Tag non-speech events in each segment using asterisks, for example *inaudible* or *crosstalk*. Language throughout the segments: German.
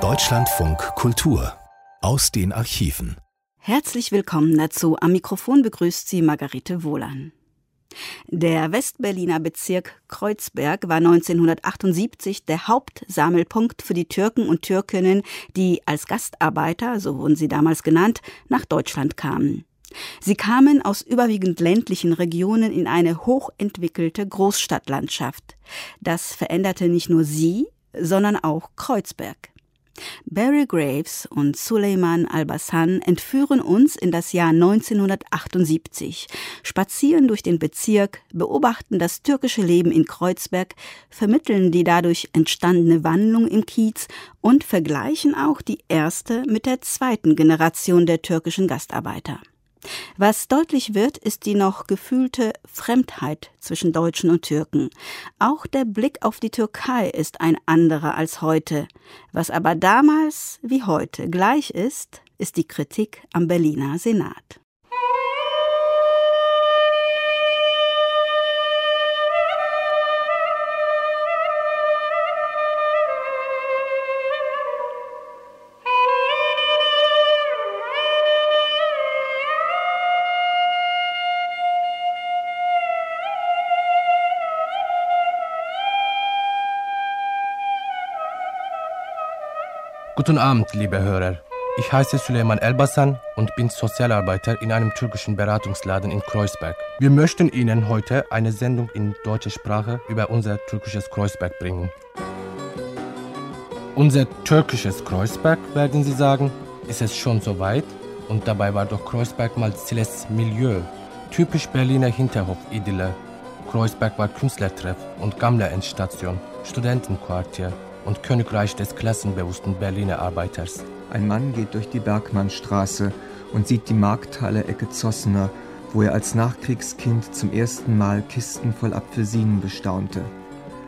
Deutschlandfunk Kultur aus den Archiven. Herzlich willkommen dazu. Am Mikrofon begrüßt Sie Margarete Wohlan. Der Westberliner Bezirk Kreuzberg war 1978 der Hauptsammelpunkt für die Türken und Türkinnen, die als Gastarbeiter, so wurden sie damals genannt, nach Deutschland kamen. Sie kamen aus überwiegend ländlichen Regionen in eine hochentwickelte Großstadtlandschaft. Das veränderte nicht nur sie, sondern auch Kreuzberg. Barry Graves und Suleiman al-Bassan entführen uns in das Jahr 1978, spazieren durch den Bezirk, beobachten das türkische Leben in Kreuzberg, vermitteln die dadurch entstandene Wandlung im Kiez und vergleichen auch die erste mit der zweiten Generation der türkischen Gastarbeiter. Was deutlich wird, ist die noch gefühlte Fremdheit zwischen Deutschen und Türken. Auch der Blick auf die Türkei ist ein anderer als heute. Was aber damals wie heute gleich ist, ist die Kritik am Berliner Senat. Guten Abend, liebe Hörer. Ich heiße Süleyman Elbasan und bin Sozialarbeiter in einem türkischen Beratungsladen in Kreuzberg. Wir möchten Ihnen heute eine Sendung in deutscher Sprache über unser türkisches Kreuzberg bringen. Unser türkisches Kreuzberg, werden Sie sagen, ist es schon so weit? Und dabei war doch Kreuzberg mal Ziles Milieu, typisch Berliner Hinterhof-Idylle. Kreuzberg war Künstlertreff und Gammler-Endstation, Studentenquartier und Königreich des klassenbewussten Berliner Arbeiters. Ein Mann geht durch die Bergmannstraße und sieht die Markthalle Ecke Zossener, wo er als Nachkriegskind zum ersten Mal Kisten voll Apfelsinen bestaunte.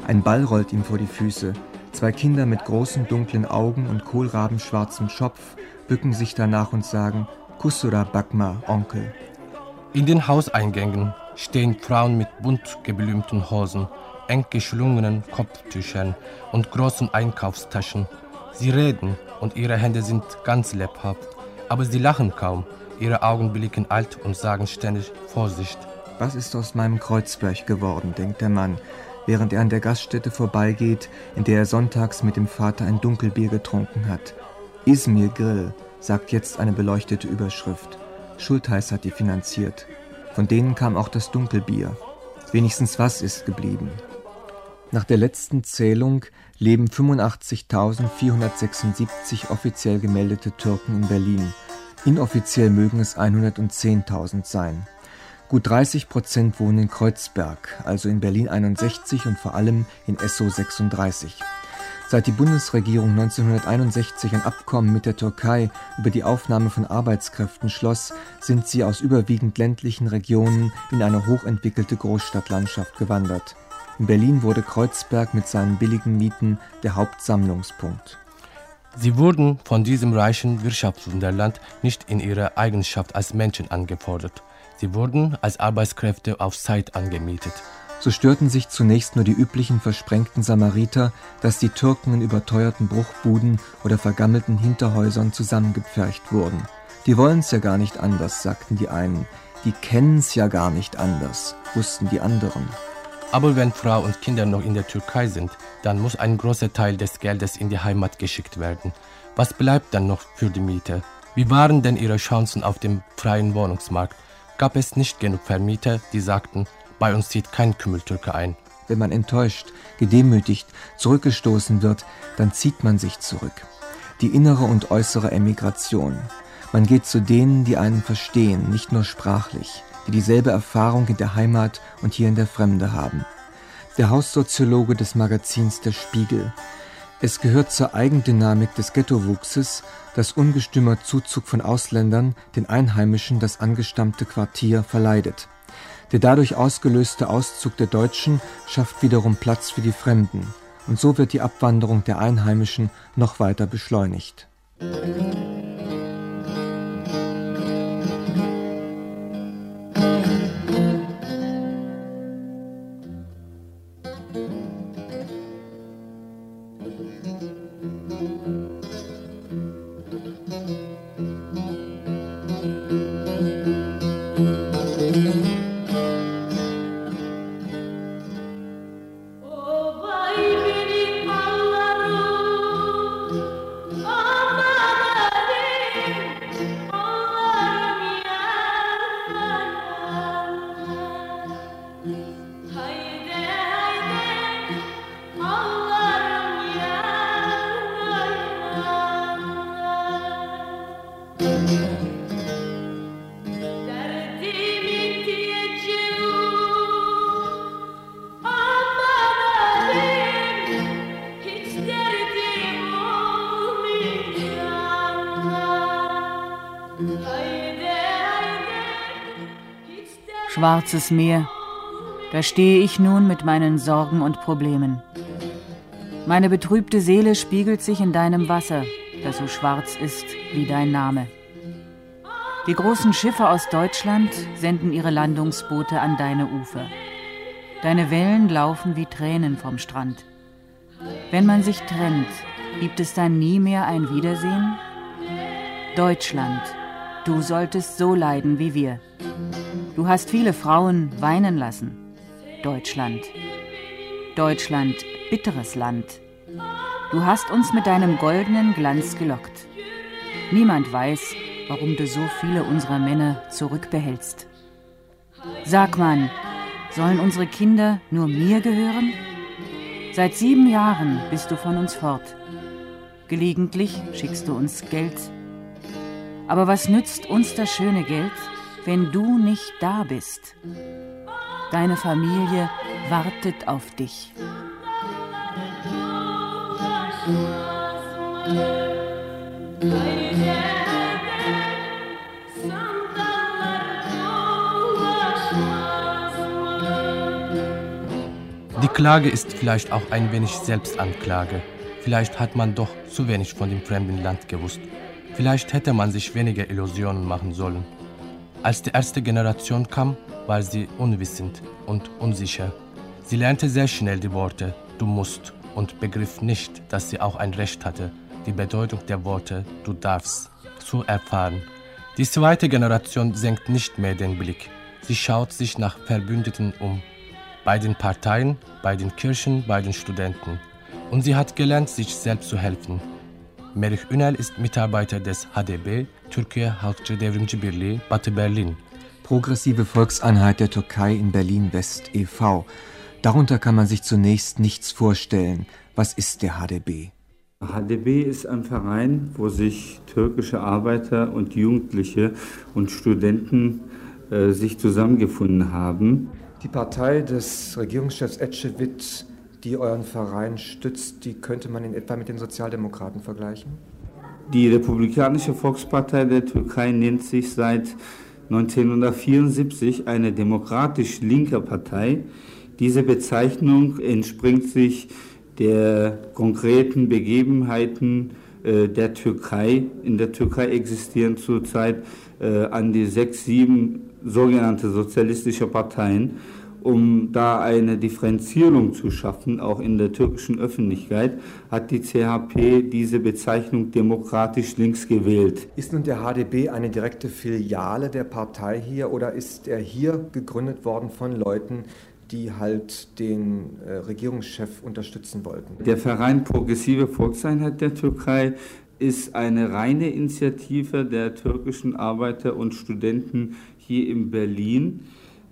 Ein Ball rollt ihm vor die Füße. Zwei Kinder mit großen dunklen Augen und kohlrabenschwarzem Schopf bücken sich danach und sagen Kusura Bakma, Onkel. In den Hauseingängen stehen Frauen mit bunt geblümten Hosen eng geschlungenen Kopftüchern und großen Einkaufstaschen. Sie reden und ihre Hände sind ganz lebhaft, aber sie lachen kaum. Ihre Augen blicken alt und sagen ständig Vorsicht. Was ist aus meinem Kreuzberg geworden, denkt der Mann, während er an der Gaststätte vorbeigeht, in der er sonntags mit dem Vater ein Dunkelbier getrunken hat. Izmir Grill, sagt jetzt eine beleuchtete Überschrift. Schultheiß hat die finanziert. Von denen kam auch das Dunkelbier. Wenigstens was ist geblieben. Nach der letzten Zählung leben 85.476 offiziell gemeldete Türken in Berlin. Inoffiziell mögen es 110.000 sein. Gut 30 Prozent wohnen in Kreuzberg, also in Berlin 61 und vor allem in Esso 36. Seit die Bundesregierung 1961 ein Abkommen mit der Türkei über die Aufnahme von Arbeitskräften schloss, sind sie aus überwiegend ländlichen Regionen in eine hochentwickelte Großstadtlandschaft gewandert. In Berlin wurde Kreuzberg mit seinen billigen Mieten der Hauptsammlungspunkt. Sie wurden von diesem reichen Wirtschaftswunderland nicht in ihrer Eigenschaft als Menschen angefordert. Sie wurden als Arbeitskräfte auf Zeit angemietet. So störten sich zunächst nur die üblichen versprengten Samariter, dass die Türken in überteuerten Bruchbuden oder vergammelten Hinterhäusern zusammengepfercht wurden. Die wollen's ja gar nicht anders, sagten die einen. Die kennen's ja gar nicht anders, wussten die anderen. Aber wenn Frau und Kinder noch in der Türkei sind, dann muss ein großer Teil des Geldes in die Heimat geschickt werden. Was bleibt dann noch für die Miete? Wie waren denn ihre Chancen auf dem freien Wohnungsmarkt? Gab es nicht genug Vermieter, die sagten, bei uns zieht kein Kümmeltürke ein? Wenn man enttäuscht, gedemütigt, zurückgestoßen wird, dann zieht man sich zurück. Die innere und äußere Emigration. Man geht zu denen, die einen verstehen, nicht nur sprachlich die dieselbe Erfahrung in der Heimat und hier in der Fremde haben. Der Haussoziologe des Magazins Der Spiegel. Es gehört zur Eigendynamik des Ghettowuchses, dass ungestümer Zuzug von Ausländern den Einheimischen das angestammte Quartier verleidet. Der dadurch ausgelöste Auszug der Deutschen schafft wiederum Platz für die Fremden, und so wird die Abwanderung der Einheimischen noch weiter beschleunigt. Schwarzes Meer, da stehe ich nun mit meinen Sorgen und Problemen. Meine betrübte Seele spiegelt sich in deinem Wasser, das so schwarz ist wie dein Name. Die großen Schiffe aus Deutschland senden ihre Landungsboote an deine Ufer. Deine Wellen laufen wie Tränen vom Strand. Wenn man sich trennt, gibt es dann nie mehr ein Wiedersehen? Deutschland, du solltest so leiden wie wir. Du hast viele Frauen weinen lassen. Deutschland. Deutschland, bitteres Land. Du hast uns mit deinem goldenen Glanz gelockt. Niemand weiß, warum du so viele unserer Männer zurückbehältst. Sag man, sollen unsere Kinder nur mir gehören? Seit sieben Jahren bist du von uns fort. Gelegentlich schickst du uns Geld. Aber was nützt uns das schöne Geld, wenn du nicht da bist? Deine Familie wartet auf dich. Die Klage ist vielleicht auch ein wenig Selbstanklage. Vielleicht hat man doch zu wenig von dem fremden Land gewusst. Vielleicht hätte man sich weniger Illusionen machen sollen. Als die erste Generation kam, war sie unwissend und unsicher. Sie lernte sehr schnell die Worte du musst und begriff nicht, dass sie auch ein Recht hatte, die Bedeutung der Worte du darfst zu erfahren. Die zweite Generation senkt nicht mehr den Blick. Sie schaut sich nach Verbündeten um. Bei den Parteien, bei den Kirchen, bei den Studenten. Und sie hat gelernt, sich selbst zu helfen. Merih Ünel ist Mitarbeiter des HDB, Türkiye Halkçı Devrimci Birliği, Batı Berlin. Progressive Volkseinheit der Türkei in Berlin-West e.V. Darunter kann man sich zunächst nichts vorstellen. Was ist der HDB? HDB ist ein Verein, wo sich türkische Arbeiter und Jugendliche und Studenten äh, sich zusammengefunden haben. Die Partei des Regierungschefs Ecevit, die euren Verein stützt, die könnte man in etwa mit den Sozialdemokraten vergleichen? Die Republikanische Volkspartei der Türkei nennt sich seit 1974 eine demokratisch-linke Partei. Diese Bezeichnung entspringt sich der konkreten Begebenheiten äh, der Türkei. In der Türkei existieren zurzeit äh, an die sechs, sieben sogenannte sozialistische Parteien, um da eine Differenzierung zu schaffen, auch in der türkischen Öffentlichkeit, hat die CHP diese Bezeichnung demokratisch links gewählt. Ist nun der HDB eine direkte Filiale der Partei hier oder ist er hier gegründet worden von Leuten, die halt den äh, Regierungschef unterstützen wollten? Der Verein Progressive Volkseinheit der Türkei ist eine reine Initiative der türkischen Arbeiter und Studenten hier in Berlin.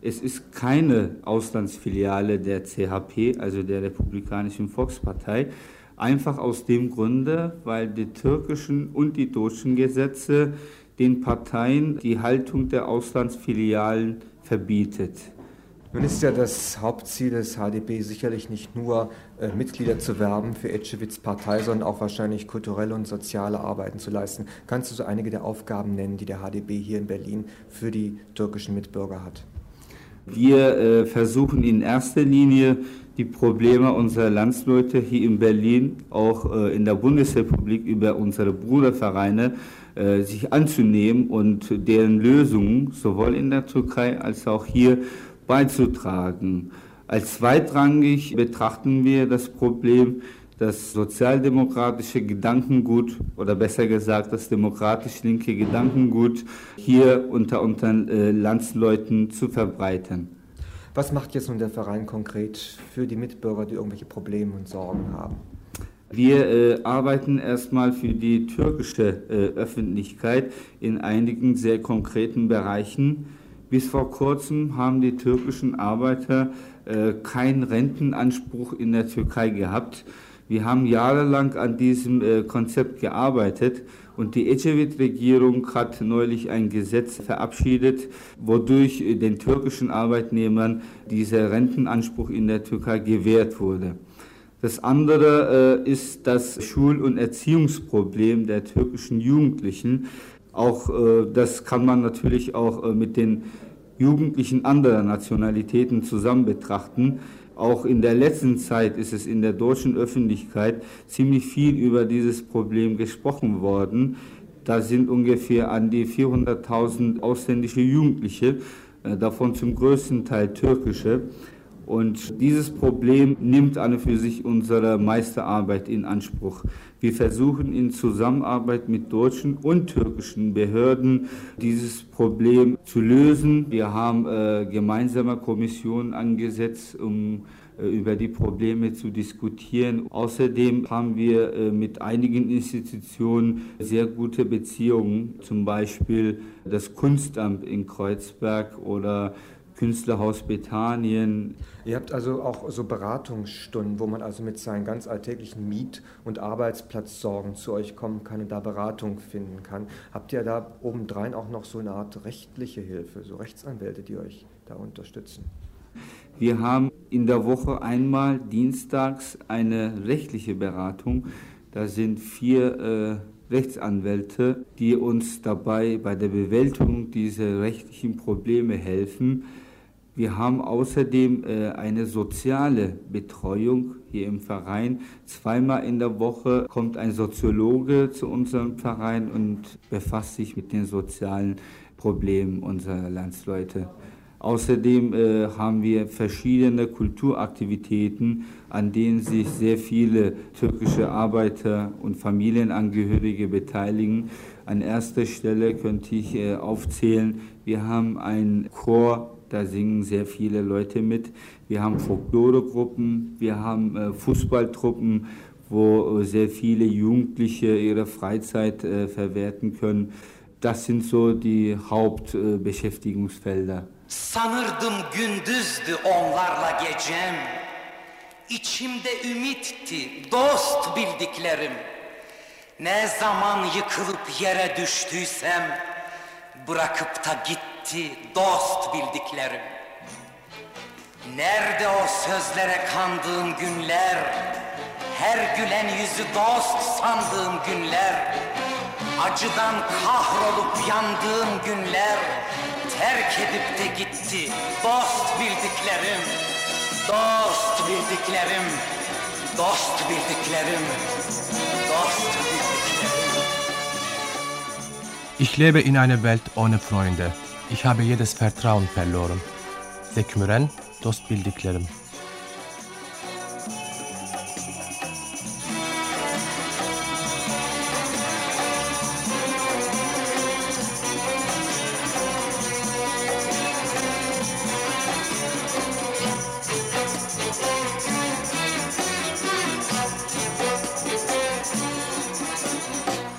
Es ist keine Auslandsfiliale der CHP, also der Republikanischen Volkspartei, einfach aus dem Grunde, weil die türkischen und die deutschen Gesetze den Parteien die Haltung der Auslandsfilialen verbietet. Nun ist ja das Hauptziel des HDB sicherlich nicht nur äh, Mitglieder zu werben für Etschewitz Partei, sondern auch wahrscheinlich kulturelle und soziale Arbeiten zu leisten. Kannst du so einige der Aufgaben nennen, die der HDB hier in Berlin für die türkischen Mitbürger hat? Wir äh, versuchen in erster Linie die Probleme unserer Landsleute hier in Berlin, auch äh, in der Bundesrepublik über unsere Brudervereine äh, sich anzunehmen und deren Lösungen sowohl in der Türkei als auch hier beizutragen. Als zweitrangig betrachten wir das Problem, das sozialdemokratische Gedankengut oder besser gesagt das demokratisch-linke Gedankengut hier unter unseren äh, Landsleuten zu verbreiten. Was macht jetzt nun der Verein konkret für die Mitbürger, die irgendwelche Probleme und Sorgen haben? Wir äh, arbeiten erstmal für die türkische äh, Öffentlichkeit in einigen sehr konkreten Bereichen. Bis vor kurzem haben die türkischen Arbeiter äh, keinen Rentenanspruch in der Türkei gehabt. Wir haben jahrelang an diesem äh, Konzept gearbeitet und die Ecevit-Regierung hat neulich ein Gesetz verabschiedet, wodurch den türkischen Arbeitnehmern dieser Rentenanspruch in der Türkei gewährt wurde. Das andere äh, ist das Schul- und Erziehungsproblem der türkischen Jugendlichen. Auch äh, das kann man natürlich auch mit den Jugendlichen anderer Nationalitäten zusammen betrachten, auch in der letzten Zeit ist es in der deutschen Öffentlichkeit ziemlich viel über dieses Problem gesprochen worden. Da sind ungefähr an die 400.000 ausländische Jugendliche, äh, davon zum größten Teil türkische. Und dieses Problem nimmt an und für sich unsere Meisterarbeit in Anspruch. Wir versuchen in Zusammenarbeit mit deutschen und türkischen Behörden dieses Problem zu lösen. Wir haben äh, gemeinsame Kommissionen angesetzt, um äh, über die Probleme zu diskutieren. Außerdem haben wir äh, mit einigen Institutionen sehr gute Beziehungen, zum Beispiel das Kunstamt in Kreuzberg oder Künstlerhaus Bethanien. Ihr habt also auch so Beratungsstunden, wo man also mit seinen ganz alltäglichen Miet- und Arbeitsplatzsorgen zu euch kommen kann und da Beratung finden kann. Habt ihr da obendrein auch noch so eine Art rechtliche Hilfe, so Rechtsanwälte, die euch da unterstützen? Wir haben in der Woche einmal dienstags eine rechtliche Beratung. Da sind vier äh, Rechtsanwälte, die uns dabei bei der Bewältigung dieser rechtlichen Probleme helfen. Wir haben außerdem äh, eine soziale Betreuung hier im Verein. Zweimal in der Woche kommt ein Soziologe zu unserem Verein und befasst sich mit den sozialen Problemen unserer Landsleute. Außerdem äh, haben wir verschiedene Kulturaktivitäten, an denen sich sehr viele türkische Arbeiter und Familienangehörige beteiligen. An erster Stelle könnte ich äh, aufzählen, wir haben einen Chor da singen sehr viele Leute mit. Wir haben Folkloregruppen, wir haben äh, Fußballtruppen, wo äh, sehr viele Jugendliche ihre Freizeit äh, verwerten können. Das sind so die Hauptbeschäftigungsfelder. Sanırdım gündüzdü onlarla gecem. İçimde ümitti dost bildiklerim. Ne zaman yıkılıp yere düştüysem bırakıp da gitti gitti dost bildiklerim. Nerede o sözlere kandığım günler, her gülen yüzü dost sandığım günler, acıdan kahrolup yandığım günler, terk edip de gitti dost bildiklerim, dost bildiklerim, dost bildiklerim, dost bildiklerim. Ich lebe in einer Welt ohne Freunde. Ich habe jedes Vertrauen verloren. Sekmüren, dost bildiklerim.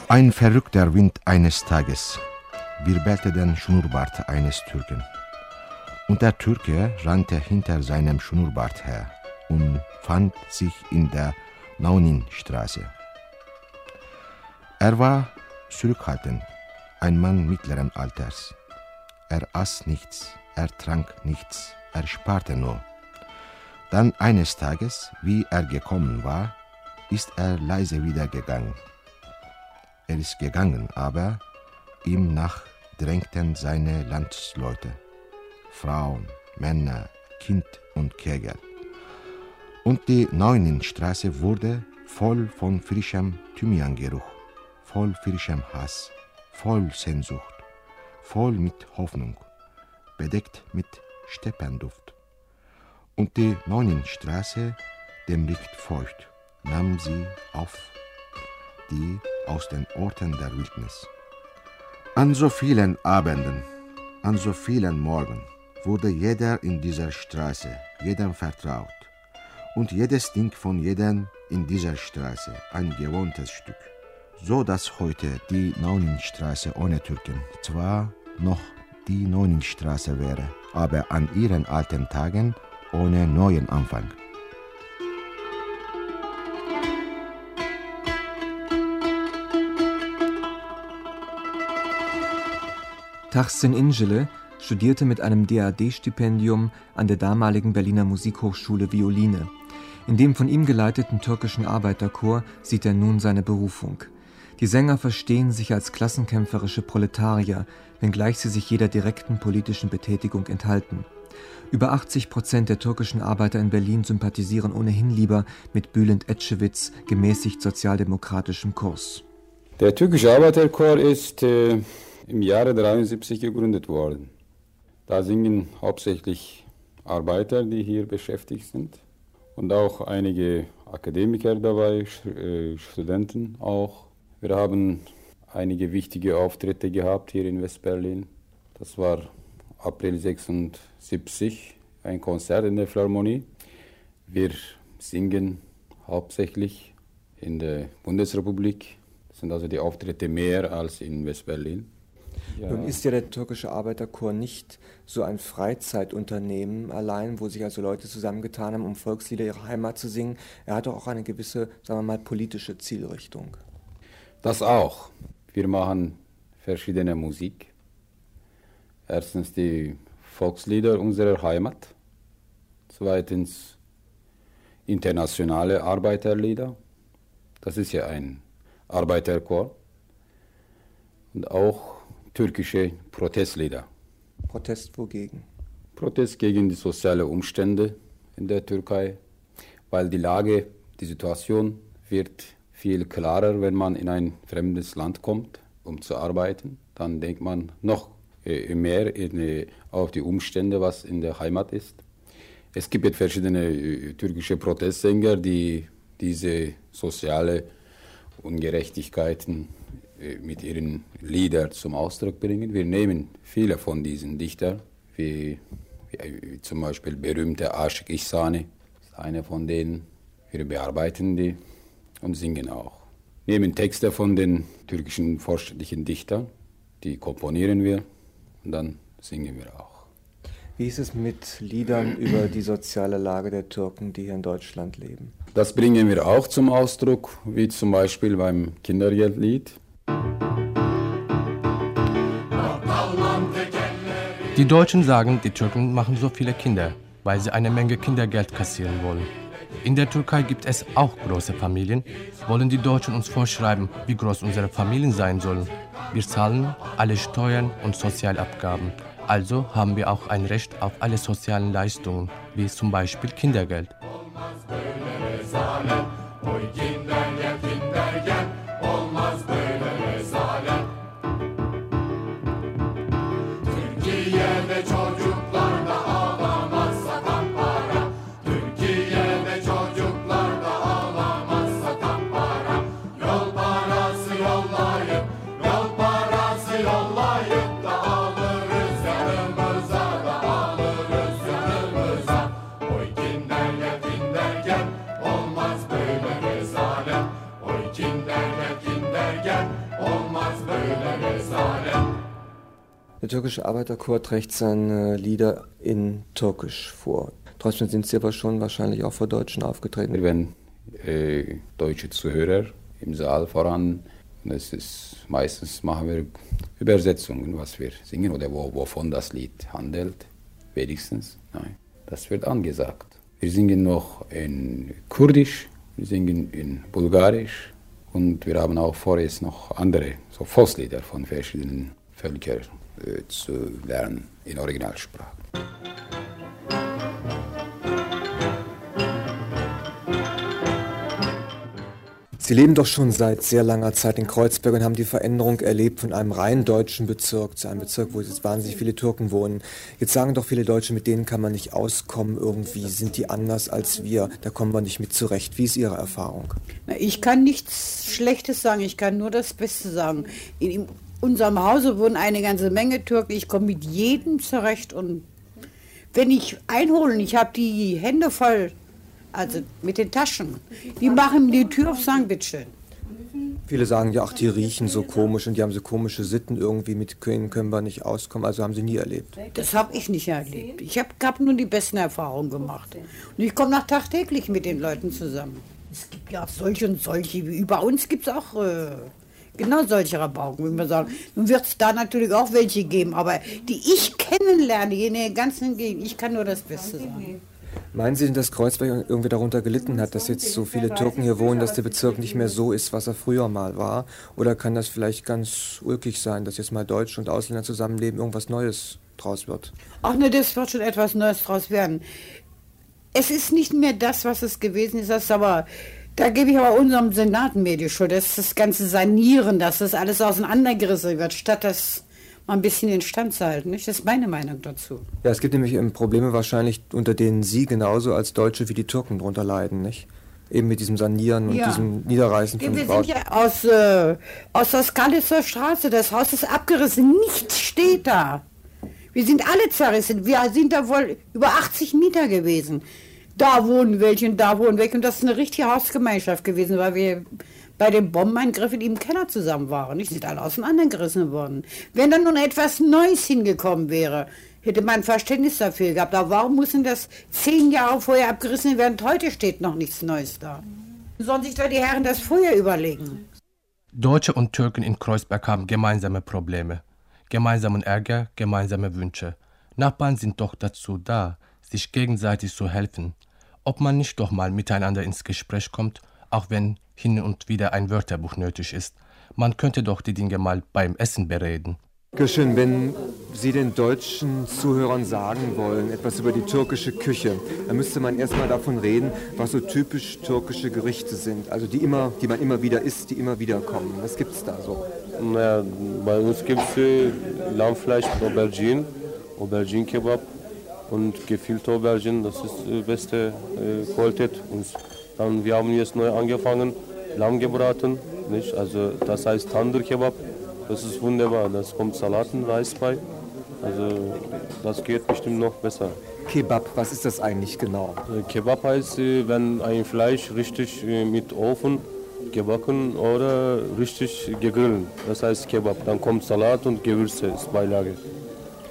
Ein verrückter Wind eines Tages wirbelte den Schnurrbart eines Türken. Und der Türke rannte hinter seinem Schnurrbart her und fand sich in der Nauninstraße. Er war zurückhaltend, ein Mann mittleren Alters. Er aß nichts, er trank nichts, er sparte nur. Dann eines Tages, wie er gekommen war, ist er leise wieder gegangen. Er ist gegangen, aber ihm nach drängten seine Landsleute, Frauen, Männer, Kind und Kegel. Und die Neuninstraße wurde voll von frischem Thymiangeruch, voll frischem Hass, voll Sehnsucht, voll mit Hoffnung, bedeckt mit Steppenduft. Und die Neuninstraße, dem Licht feucht, nahm sie auf, die aus den Orten der Wildnis. An so vielen Abenden, an so vielen Morgen wurde jeder in dieser Straße, jedem vertraut. Und jedes Ding von jedem in dieser Straße ein gewohntes Stück. So dass heute die Neuninstraße ohne Türken zwar noch die Neuninstraße wäre, aber an ihren alten Tagen ohne neuen Anfang. Tahsin Ingele studierte mit einem DAD-Stipendium an der damaligen Berliner Musikhochschule Violine. In dem von ihm geleiteten türkischen Arbeiterchor sieht er nun seine Berufung. Die Sänger verstehen sich als klassenkämpferische Proletarier, wenngleich sie sich jeder direkten politischen Betätigung enthalten. Über 80 Prozent der türkischen Arbeiter in Berlin sympathisieren ohnehin lieber mit Bülent Ecevits gemäßigt sozialdemokratischem Kurs. Der türkische Arbeiterchor ist äh, im Jahre 73 gegründet worden. Da singen hauptsächlich Arbeiter, die hier beschäftigt sind und auch einige Akademiker dabei, äh, Studenten auch. Wir haben einige wichtige Auftritte gehabt hier in Westberlin. Das war April 76 ein Konzert in der Philharmonie. Wir singen hauptsächlich in der Bundesrepublik. Das sind also die Auftritte mehr als in Westberlin. Ja. Nun ist ja der türkische Arbeiterchor nicht so ein Freizeitunternehmen allein, wo sich also Leute zusammengetan haben, um Volkslieder ihrer Heimat zu singen. Er hat auch eine gewisse, sagen wir mal, politische Zielrichtung. Das auch. Wir machen verschiedene Musik. Erstens die Volkslieder unserer Heimat. Zweitens internationale Arbeiterlieder. Das ist ja ein Arbeiterchor. Und auch türkische Protestlieder. Protest wogegen? Protest gegen die sozialen Umstände in der Türkei, weil die Lage, die Situation wird viel klarer, wenn man in ein fremdes Land kommt, um zu arbeiten. Dann denkt man noch äh, mehr in, auf die Umstände, was in der Heimat ist. Es gibt jetzt verschiedene äh, türkische Protestsänger, die diese soziale Ungerechtigkeiten äh, mit ihren Liedern zum Ausdruck bringen. Wir nehmen viele von diesen Dichtern, wie, wie zum Beispiel berühmte Aşık Ihsani, ist einer von denen. Wir bearbeiten die und singen auch. Nehmen Texte von den türkischen fortschrittlichen Dichtern, die komponieren wir und dann singen wir auch. Wie ist es mit Liedern über die soziale Lage der Türken, die hier in Deutschland leben? Das bringen wir auch zum Ausdruck, wie zum Beispiel beim Kindergeldlied. Die Deutschen sagen, die Türken machen so viele Kinder, weil sie eine Menge Kindergeld kassieren wollen. In der Türkei gibt es auch große Familien. Wollen die Deutschen uns vorschreiben, wie groß unsere Familien sein sollen? Wir zahlen alle Steuern und Sozialabgaben. Also haben wir auch ein Recht auf alle sozialen Leistungen, wie zum Beispiel Kindergeld. Der türkische Arbeiterchor trägt seine Lieder in Türkisch vor. Trotzdem sind Sie aber schon wahrscheinlich auch vor Deutschen aufgetreten. Wenn äh, deutsche Zuhörer im Saal voran, das ist meistens machen wir Übersetzungen, was wir singen oder wo, wovon das Lied handelt, wenigstens. Nein, das wird angesagt. Wir singen noch in Kurdisch, wir singen in Bulgarisch und wir haben auch vorerst noch andere so Volkslieder von verschiedenen Völkern zu lernen in Originalsprache. Sie leben doch schon seit sehr langer Zeit in Kreuzberg und haben die Veränderung erlebt von einem rein deutschen Bezirk zu einem Bezirk, wo jetzt wahnsinnig viele Türken wohnen. Jetzt sagen doch viele Deutsche, mit denen kann man nicht auskommen irgendwie, sind die anders als wir, da kommen wir nicht mit zurecht. Wie ist Ihre Erfahrung? Ich kann nichts Schlechtes sagen, ich kann nur das Beste sagen. In unserem Hause wohnen eine ganze Menge Türken, ich komme mit jedem zurecht und wenn ich einholen, ich habe die Hände voll also mit den Taschen. Die machen die Tür auf, sagen, bitteschön. Viele sagen ja, ach, die riechen so komisch und die haben so komische Sitten irgendwie, mit denen können wir nicht auskommen. Also haben sie nie erlebt. Das habe ich nicht erlebt. Ich habe hab nur die besten Erfahrungen gemacht. Und ich komme nach tagtäglich mit den Leuten zusammen. Es gibt ja solche und solche. Wie bei uns gibt es auch äh, genau solche Rabauken, wie wir sagen. Nun wird es da natürlich auch welche geben, aber die ich kennenlerne, in der ganzen Gegend, ich kann nur das Beste sagen. Meinen Sie denn, dass Kreuzberg irgendwie darunter gelitten hat, dass jetzt so viele Türken hier wohnen, dass der Bezirk nicht mehr so ist, was er früher mal war? Oder kann das vielleicht ganz ulkig sein, dass jetzt mal Deutsche und Ausländer zusammenleben, irgendwas Neues draus wird? Ach ne, das wird schon etwas Neues draus werden. Es ist nicht mehr das, was es gewesen ist, das aber da gebe ich aber unserem Senat mehr die Schuld. Das ist das ganze Sanieren, dass das alles auseinandergerissen wird, statt das mal ein bisschen in Stand zu halten. Nicht? Das ist meine Meinung dazu. Ja, es gibt nämlich ähm, Probleme wahrscheinlich, unter denen Sie genauso als Deutsche wie die Türken drunter leiden, nicht? Eben mit diesem Sanieren und Ja. diesem Niederreißen von Wir sind ja aus, äh, aus der Skalitzer Straße. Das Haus ist abgerissen. Nichts steht da. Wir sind alle zerrissen. Wir sind da wohl über 80 Mieter gewesen. Da wohnen welche und da wohnen welche. Und das ist eine richtige Hausgemeinschaft gewesen, weil wir bei dem Bombenangriff in dem Keller zusammen waren. Die sind alle auseinandergerissen worden. Wenn dann nun etwas Neues hingekommen wäre, hätte man Verständnis dafür gehabt. Aber warum mussten das zehn Jahre vorher abgerissen werden? Heute steht noch nichts Neues da. Sollen sich doch die Herren das früher überlegen. Deutsche und Türken in Kreuzberg haben gemeinsame Probleme, gemeinsamen Ärger, gemeinsame Wünsche. Nachbarn sind doch dazu da, sich gegenseitig zu helfen. Ob man nicht doch mal miteinander ins Gespräch kommt, auch wenn hin und wieder ein Wörterbuch nötig ist. Man könnte doch die Dinge mal beim Essen bereden. Dankeschön. Wenn Sie den deutschen Zuhörern sagen wollen, etwas über die türkische Küche, dann müsste man erstmal davon reden, was so typisch türkische Gerichte sind. Also die, immer, die man immer wieder isst, die immer wieder kommen. Was gibt es da so? Naja, bei uns gibt es Lammfleisch mit Aubergine, Aubergine-Kebab und gefüllte Aubergine, das ist die beste äh, Qualität. Und dann, wir haben jetzt neu angefangen, Lamm gebraten, nicht? Also das heißt Tandır-Kebab, das ist wunderbar, das kommt Salaten, Reis bei, also das geht bestimmt noch besser. Kebab, was ist das eigentlich genau? Äh, Kebab heißt, äh, wenn ein Fleisch richtig äh, mit Ofen gebacken oder richtig gegrillt. Das heißt Kebab. Dann kommt Salat und Gewürze als Beilage.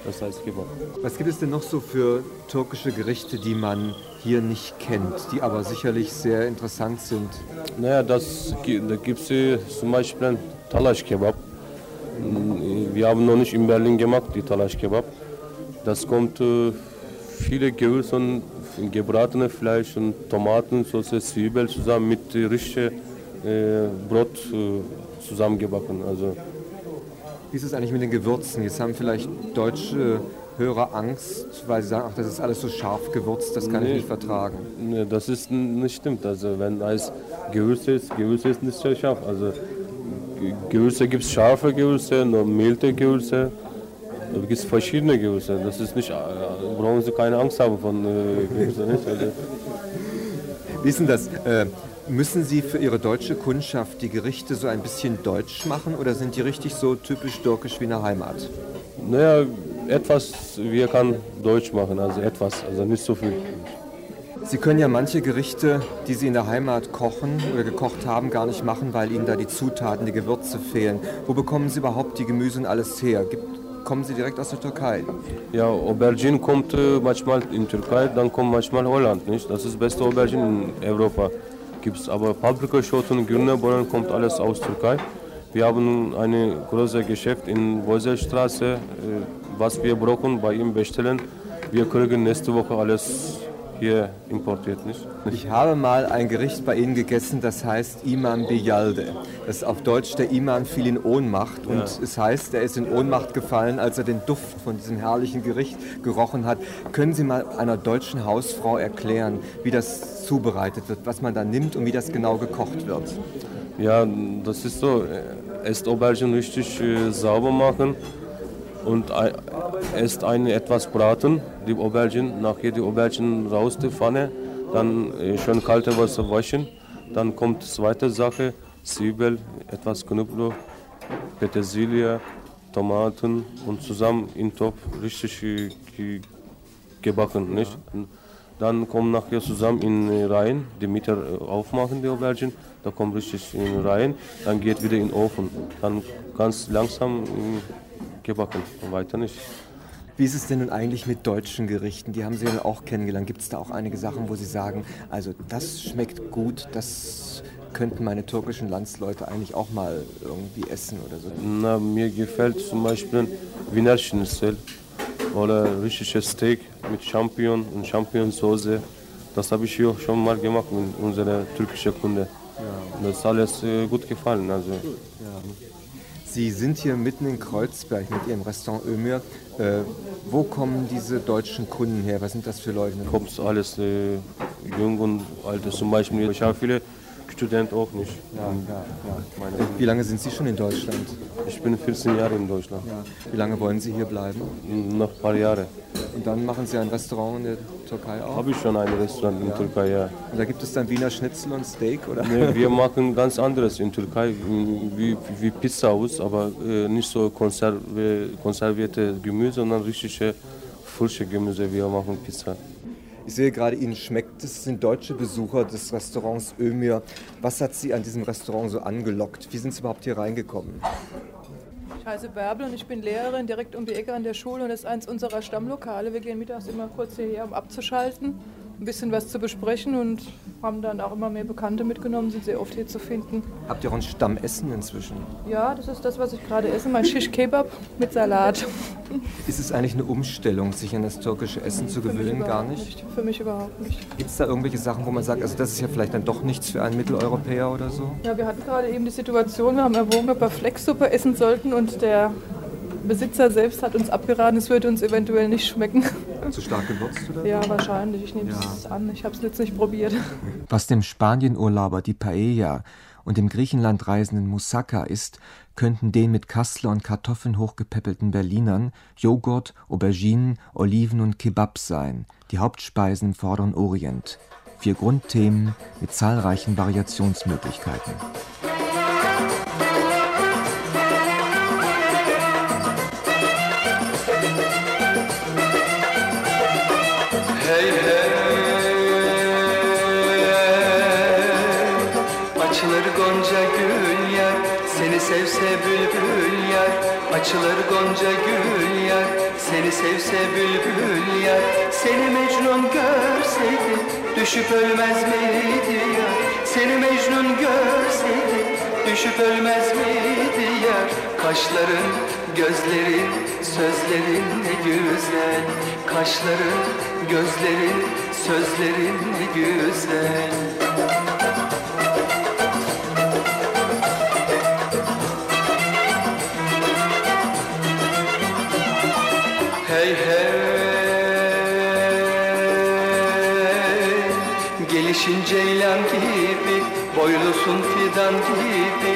Das heißt Kebab. Was gibt es denn noch so für türkische Gerichte, die man hier nicht kennt, die aber sicherlich sehr interessant sind? Naja, das, da gibt es zum Beispiel ein Talaş Kebab. Mm, Wir haben noch nicht in Berlin gemacht, die Talaş Kebab. Das kommt äh, viele Gewürze und gebratene Fleisch und Tomaten, Soße, Zwiebel zusammen mit richtigem äh, Brot äh, zusammengebacken. Also, Wie ist es eigentlich mit den Gewürzen? Jetzt haben vielleicht deutsche Hörer Angst, weil sie sagen, ach, das ist alles so scharf gewürzt, das kann ich Nee. nicht vertragen. Nee, das ist nicht stimmt. Also wenn als Gewürze ist, Gewürze ist nicht sehr scharf. Also Ge- Gewürze gibt es scharfe Gewürze, nur milde Gewürze. Da gibt es verschiedene Gewürze. Das ist nicht, äh, brauchen Sie keine Angst haben von äh, Gewürzen. Also, Wie ist denn das? Äh, müssen Sie für Ihre deutsche Kundschaft die Gerichte so ein bisschen deutsch machen oder sind die richtig so typisch türkisch wie in der Heimat? naja, etwas, wir kann Deutsch machen, also etwas, also nicht so viel. Sie können ja manche Gerichte, die Sie in der Heimat kochen oder gekocht haben, gar nicht machen, weil Ihnen da die Zutaten, die Gewürze fehlen. Wo bekommen Sie überhaupt die Gemüse und alles her? Gibt, kommen Sie direkt aus der Türkei? Ja, Aubergine kommt äh, manchmal in Türkei, dann kommt manchmal Holland, nicht? Das ist beste Aubergine in Europa. Gibt's aber Paprikaschoten, grüne Bohnen kommt alles aus Türkei. Wir haben ein großes Geschäft in Wolserstraße, äh, was wir brauchen, bei ihm bestellen. Wir kriegen nächste Woche alles hier importiert, nicht? Ich habe mal ein Gericht bei Ihnen gegessen, das heißt Imam Biyalde. Das ist auf Deutsch der Imam fiel in Ohnmacht und Ja. es heißt, er ist in Ohnmacht gefallen, als er den Duft von diesem herrlichen Gericht gerochen hat. Können Sie mal einer deutschen Hausfrau erklären, wie das zubereitet wird, was man da nimmt und wie das genau gekocht wird? Ja, das ist so. Erst Aubergine richtig äh, sauber machen und erst eine etwas braten, die Aubergine, nachher die Aubergine raus die Pfanne, dann äh, schön kalte Wasser waschen. Dann kommt zweite Sache, Zwiebel, etwas Knoblauch, Petersilie, Tomaten und zusammen in Topf richtig ge- gebacken, nicht? Dann kommen nachher zusammen in Reihen, die Mitte äh, aufmachen, die Aubergine, da kommt richtig in Reihen, dann geht wieder in den Ofen. Dann ganz langsam äh, gebacken, und weiter nicht. Wie ist es denn nun eigentlich mit deutschen Gerichten? Die haben Sie ja auch kennengelernt. Gibt es da auch einige Sachen, wo Sie sagen, also das schmeckt gut, das könnten meine türkischen Landsleute eigentlich auch mal irgendwie essen oder so? Na, mir gefällt zum Beispiel Wiener Schnitzel oder richtiges Steak mit Champignon und Champignonsauce. Das habe ich hier schon mal gemacht mit unserer türkischen Kunde. Ja. Das ist alles äh, gut gefallen. Also. Ja. Sie sind hier mitten in Kreuzberg mit Ihrem Restaurant Ömür. Äh, wo kommen diese deutschen Kunden her? Was sind das für Leute? Kommt alles äh, jung und alt. Zum Beispiel, ich habe viele Student auch nicht. Ja, ja, ja. Wie lange sind Sie schon in Deutschland? Ich bin 14 Jahre in Deutschland. Wie lange wollen Sie hier bleiben? Noch ein paar Jahre. Und dann machen Sie ein Restaurant in der Türkei auch? Habe ich schon ein Restaurant in der Türkei, ja. Und da gibt es dann Wiener Schnitzel und Steak, oder? Nee, wir *laughs* machen ganz anderes in der Türkei, wie, wie Pizza aus, aber äh, nicht so konserv konservierte Gemüse, sondern richtige frische Gemüse. Wir machen Pizza. Ich sehe gerade, Ihnen schmeckt es. sind deutsche Besucher des Restaurants Ömir. Was hat Sie an diesem Restaurant so angelockt? Wie sind Sie überhaupt hier reingekommen? Ich heiße Bärbel und ich bin Lehrerin direkt um die Ecke an der Schule und das ist eins unserer Stammlokale. Wir gehen mittags immer kurz hierher, um abzuschalten ein bisschen was zu besprechen und haben dann auch immer mehr Bekannte mitgenommen, sind sehr oft hier zu finden. Habt ihr auch ein Stammessen inzwischen? Ja, das ist das, was ich gerade esse, mein Shish Kebab mit Salat. Ist es eigentlich eine Umstellung, sich an das türkische Essen zu gewöhnen? Gar nicht? nicht? Für mich überhaupt nicht. Gibt es da irgendwelche Sachen, wo man sagt, also das ist ja vielleicht dann doch nichts für einen Mitteleuropäer oder so? Ja, wir hatten gerade eben die Situation, wir haben erwogen, ob wir Flexsuppe essen sollten und der Besitzer selbst hat uns abgeraten, es würde uns eventuell nicht schmecken. Zu stark gewürzt, oder? Ja, wahrscheinlich. Ich nehme es ja. an. Ich habe es jetzt nicht probiert. Was dem Spanienurlauber die Paella und dem Griechenland reisenden Moussaka ist, könnten den mit Kassler und Kartoffeln hochgepäppelten Berlinern Joghurt, Auberginen, Oliven und Kebab sein, die Hauptspeisen im Vorderen Orient. Vier Grundthemen mit zahlreichen Variationsmöglichkeiten. Açılır gonca gül yar Seni sevse bülbül yar. Seni Mecnun görseydi Düşüp ölmez miydi yar? Seni Mecnun görseydi Düşüp ölmez miydi yar? Kaşların, gözlerin, sözlerin ne güzel. Kaşların, gözlerin, sözlerin ne güzel Gelişin ceylan gibi Boylusun fidan gibi.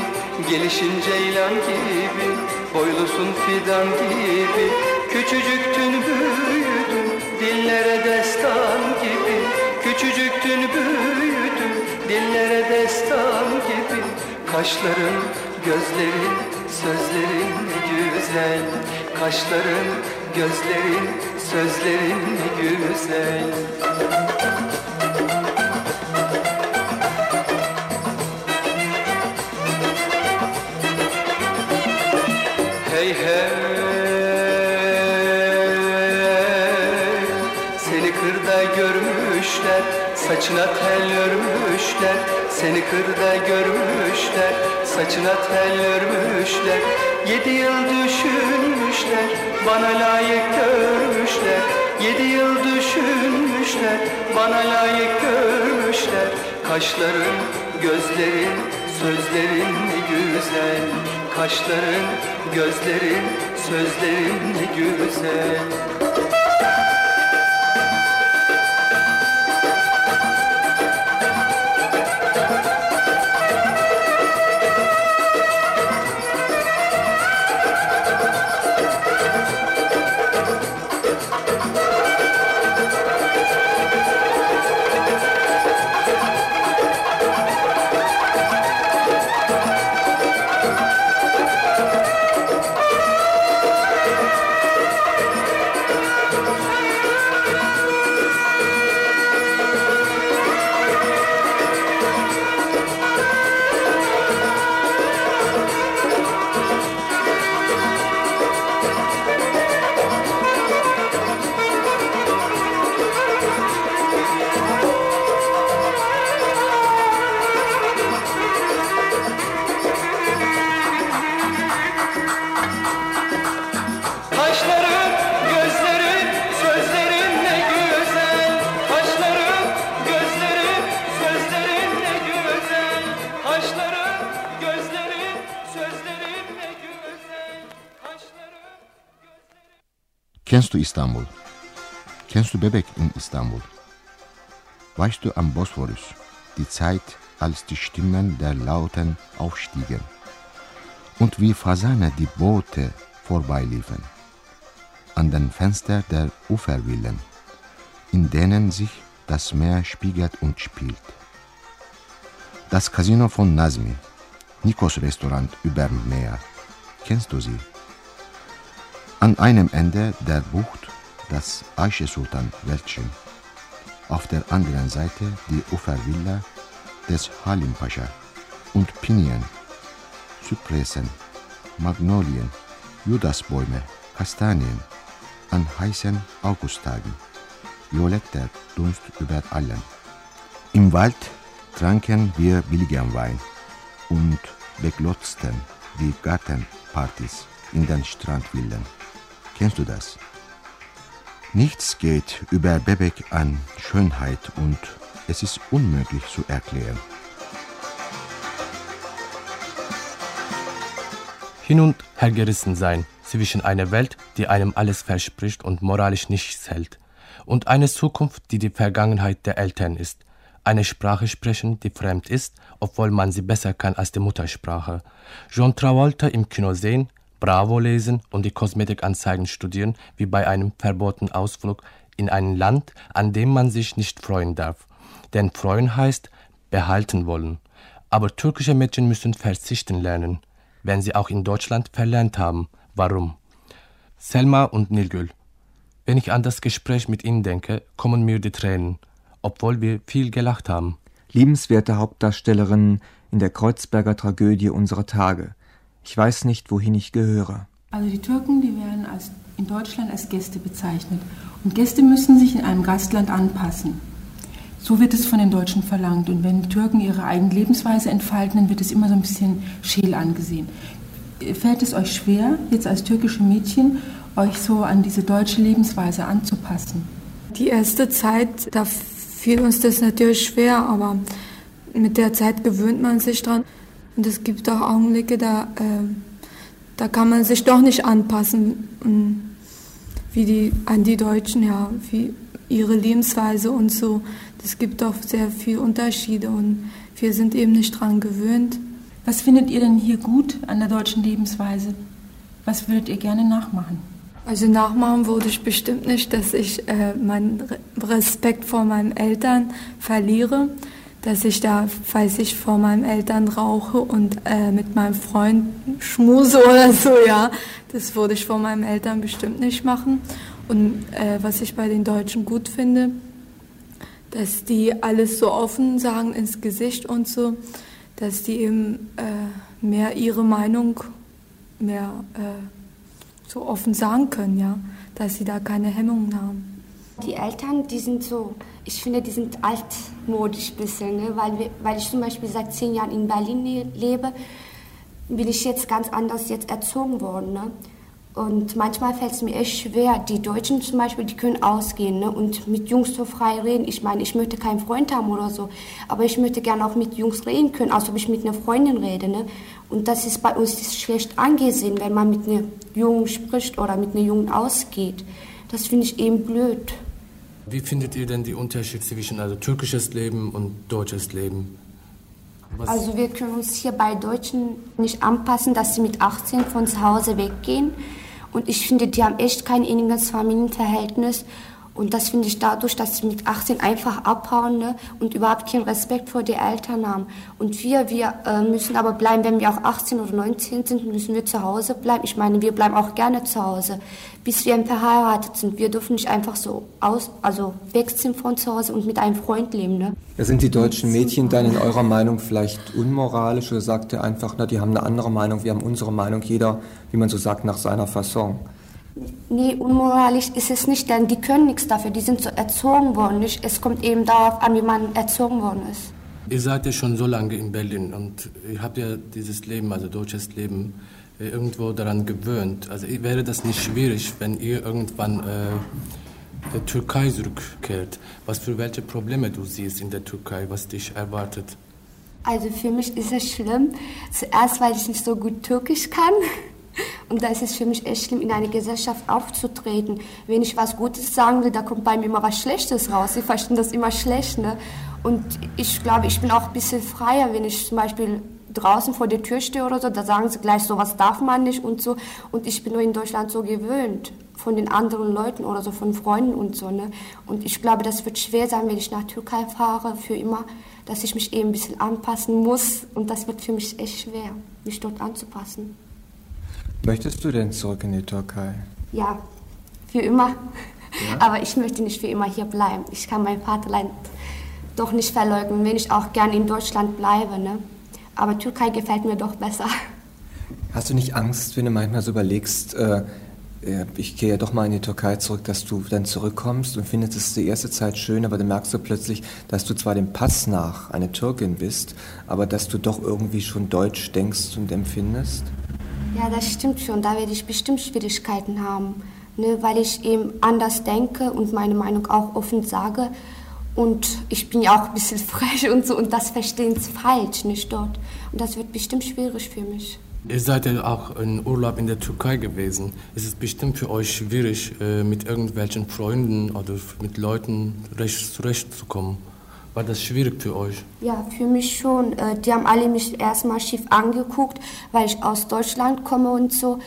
Gelişin ceylan gibi Boylusun fidan gibi. Küçücüktün büyüdün Dillere destan gibi. Küçücüktün büyüdün Dillere destan gibi. Kaşların, gözlerin, sözlerin güzel. Kaşların, Gözlerin, sözlerin güzel Hey hey Seni kırda görmüşler Saçına tel örmüşler. Seni kırda görmüşler Saçına tel örmüşler. Yedi yıl düşünmüşler Bana layık görmüşler. Yedi yıl düşünmüşler Bana layık görmüşler. Kaşların, gözlerin, sözlerin ne güzel. Kaşların, gözlerin, sözlerin ne güzel Kennst du Istanbul? Kennst du Bebek in Istanbul? Weißt du am Bosporus die Zeit, als die Stimmen der Lauten aufstiegen und wie Fasane die Boote vorbeiliefen, an den Fenstern der Ufervillen, in denen sich das Meer spiegelt und spielt. Das Casino von Nazmi, Nikos Restaurant über Meer, kennst du sie? An einem Ende der Bucht das Aische Sultan Wäldchen, auf der anderen Seite die Ufervilla des Halim Pascha und Pinien, Zypressen, Magnolien, Judasbäume, Kastanien an heißen Augusttagen, violetter Dunst über allen. Im Wald tranken wir billigen Wein und beglotzten die Gartenpartys in den Strandvillen. Kennst du das? Nichts geht über Bebek an Schönheit und es ist unmöglich zu erklären. Hin und hergerissen sein zwischen einer Welt, die einem alles verspricht und moralisch nichts hält, und eine Zukunft, die die Vergangenheit der Eltern ist. Eine Sprache sprechen, die fremd ist, obwohl man sie besser kann als die Muttersprache. John Travolta im Kino sehen, Bravo lesen und die Kosmetikanzeigen studieren, wie bei einem verbotenen Ausflug in ein Land, an dem man sich nicht freuen darf. Denn freuen heißt behalten wollen. Aber türkische Mädchen müssen verzichten lernen, wenn sie auch in Deutschland verlernt haben. Warum? Selma und Nilgül. Wenn ich an das Gespräch mit ihnen denke, kommen mir die Tränen, obwohl wir viel gelacht haben. Liebenswerte Hauptdarstellerin in der Kreuzberger Tragödie unserer Tage. Ich weiß nicht, wohin ich gehöre. Also die Türken, die werden als, in Deutschland als Gäste bezeichnet. Und Gäste müssen sich in einem Gastland anpassen. So wird es von den Deutschen verlangt. Und wenn die Türken ihre eigene Lebensweise entfalten, dann wird es immer so ein bisschen scheel angesehen. Fällt es euch schwer, jetzt als türkische Mädchen, euch so an diese deutsche Lebensweise anzupassen? Die erste Zeit, da fiel uns das natürlich schwer, aber mit der Zeit gewöhnt man sich dran. Und es gibt auch Augenblicke, da, äh, da kann man sich doch nicht anpassen, wie die, an die Deutschen, ja, wie ihre Lebensweise und so. Es gibt doch sehr viele Unterschiede und wir sind eben nicht dran gewöhnt. Was findet ihr denn hier gut an der deutschen Lebensweise? Was würdet ihr gerne nachmachen? Also nachmachen würde ich bestimmt nicht, dass ich äh, meinen Respekt vor meinen Eltern verliere dass ich da, falls ich vor meinen Eltern rauche und äh, mit meinem Freund schmuse oder so, ja, das würde ich vor meinen Eltern bestimmt nicht machen. Und äh, was ich bei den Deutschen gut finde, dass die alles so offen sagen ins Gesicht und so, dass die eben äh, mehr ihre Meinung mehr äh, so offen sagen können, ja, dass sie da keine Hemmungen haben. Die Eltern, die sind so, ich finde, die sind altmodisch ein bisschen, ne? weil, wir, weil ich zum Beispiel seit zehn Jahren in Berlin lebe, bin ich jetzt ganz anders jetzt erzogen worden. Ne? Und manchmal fällt es mir echt schwer. Die Deutschen zum Beispiel, die können ausgehen ne? und mit Jungs so frei reden. Ich meine, ich möchte keinen Freund haben oder so, aber ich möchte gerne auch mit Jungs reden können, als ob ich mit einer Freundin rede. Ne? Und das ist bei uns schlecht angesehen, wenn man mit einer Jungen spricht oder mit einer Jungen ausgeht. Das finde ich eben blöd. Wie findet ihr denn die Unterschied zwischen also türkisches Leben und deutsches Leben? Was also wir können uns hier bei Deutschen nicht anpassen, dass sie mit 18 von zu Hause weggehen. Und ich finde, die haben echt kein inniges Familienverhältnis. Und das finde ich dadurch, dass sie mit 18 einfach abhauen ne, und überhaupt keinen Respekt vor den Eltern haben. Und wir, wir äh, müssen aber bleiben, wenn wir auch 18 oder 19 sind, müssen wir zu Hause bleiben. Ich meine, wir bleiben auch gerne zu Hause, bis wir verheiratet sind. Wir dürfen nicht einfach so aus, also wechseln von zu Hause und mit einem Freund leben. Ne? Ja, sind die deutschen Mädchen dann in eurer Meinung vielleicht unmoralisch oder sagt ihr einfach, na, die haben eine andere Meinung, wir haben unsere Meinung, jeder, wie man so sagt, nach seiner Fasson? Nee, unmoralisch ist es nicht, denn die können nichts dafür, die sind so erzogen worden. Nicht? Es kommt eben darauf an, wie man erzogen worden ist. Ihr seid ja schon so lange in Berlin und ihr habt ja dieses Leben, also deutsches Leben, äh, irgendwo daran gewöhnt. Also wäre das nicht schwierig, wenn ihr irgendwann äh, der Türkei zurückkehrt? Was für welche Probleme du siehst in der Türkei, was dich erwartet? Also für mich ist es schlimm. Zuerst, weil ich nicht so gut Türkisch kann. *laughs* *laughs* Und da ist es für mich echt schlimm, in eine Gesellschaft aufzutreten. Wenn ich was Gutes sagen will, da kommt bei mir immer was Schlechtes raus. Sie verstehen das immer schlecht. Ne? Und ich glaube, ich bin auch ein bisschen freier, wenn ich zum Beispiel draußen vor der Tür stehe oder so, da sagen sie gleich, sowas darf man nicht und so. Und ich bin nur in Deutschland so gewöhnt von den anderen Leuten oder so von Freunden und so. Ne? Und ich glaube, das wird schwer sein, wenn ich nach Türkei fahre, für immer, dass ich mich eben ein bisschen anpassen muss. Und das wird für mich echt schwer, mich dort anzupassen. Möchtest du denn zurück in die Türkei? Ja, für immer. Ja? *laughs* Aber ich möchte nicht für immer hier bleiben. Ich kann mein Vaterland doch nicht verleugnen, wenn ich auch gerne in Deutschland bleibe. Ne? Aber Türkei gefällt mir doch besser. Hast du nicht Angst, wenn du manchmal so überlegst, äh, ich gehe ja doch mal in die Türkei zurück, dass du dann zurückkommst und findest es die erste Zeit schön, aber dann merkst du plötzlich, dass du zwar dem Pass nach eine Türkin bist, aber dass du doch irgendwie schon Deutsch denkst und empfindest? Ja, das stimmt schon. Da werde ich bestimmt Schwierigkeiten haben, ne, weil ich eben anders denke und meine Meinung auch offen sage. Und ich bin ja auch ein bisschen *laughs* frech und so und das verstehen sie falsch, nicht dort. Und das wird bestimmt schwierig für mich. Ihr seid ja auch in Urlaub in der Türkei gewesen. Es ist bestimmt für euch schwierig, äh, mit irgendwelchen Freunden oder mit Leuten recht zurechtzukommen. War das schwierig für euch? Ja, für mich schon. Äh, die haben alle mich erstmal schief angeguckt, weil ich aus Deutschland komme und so.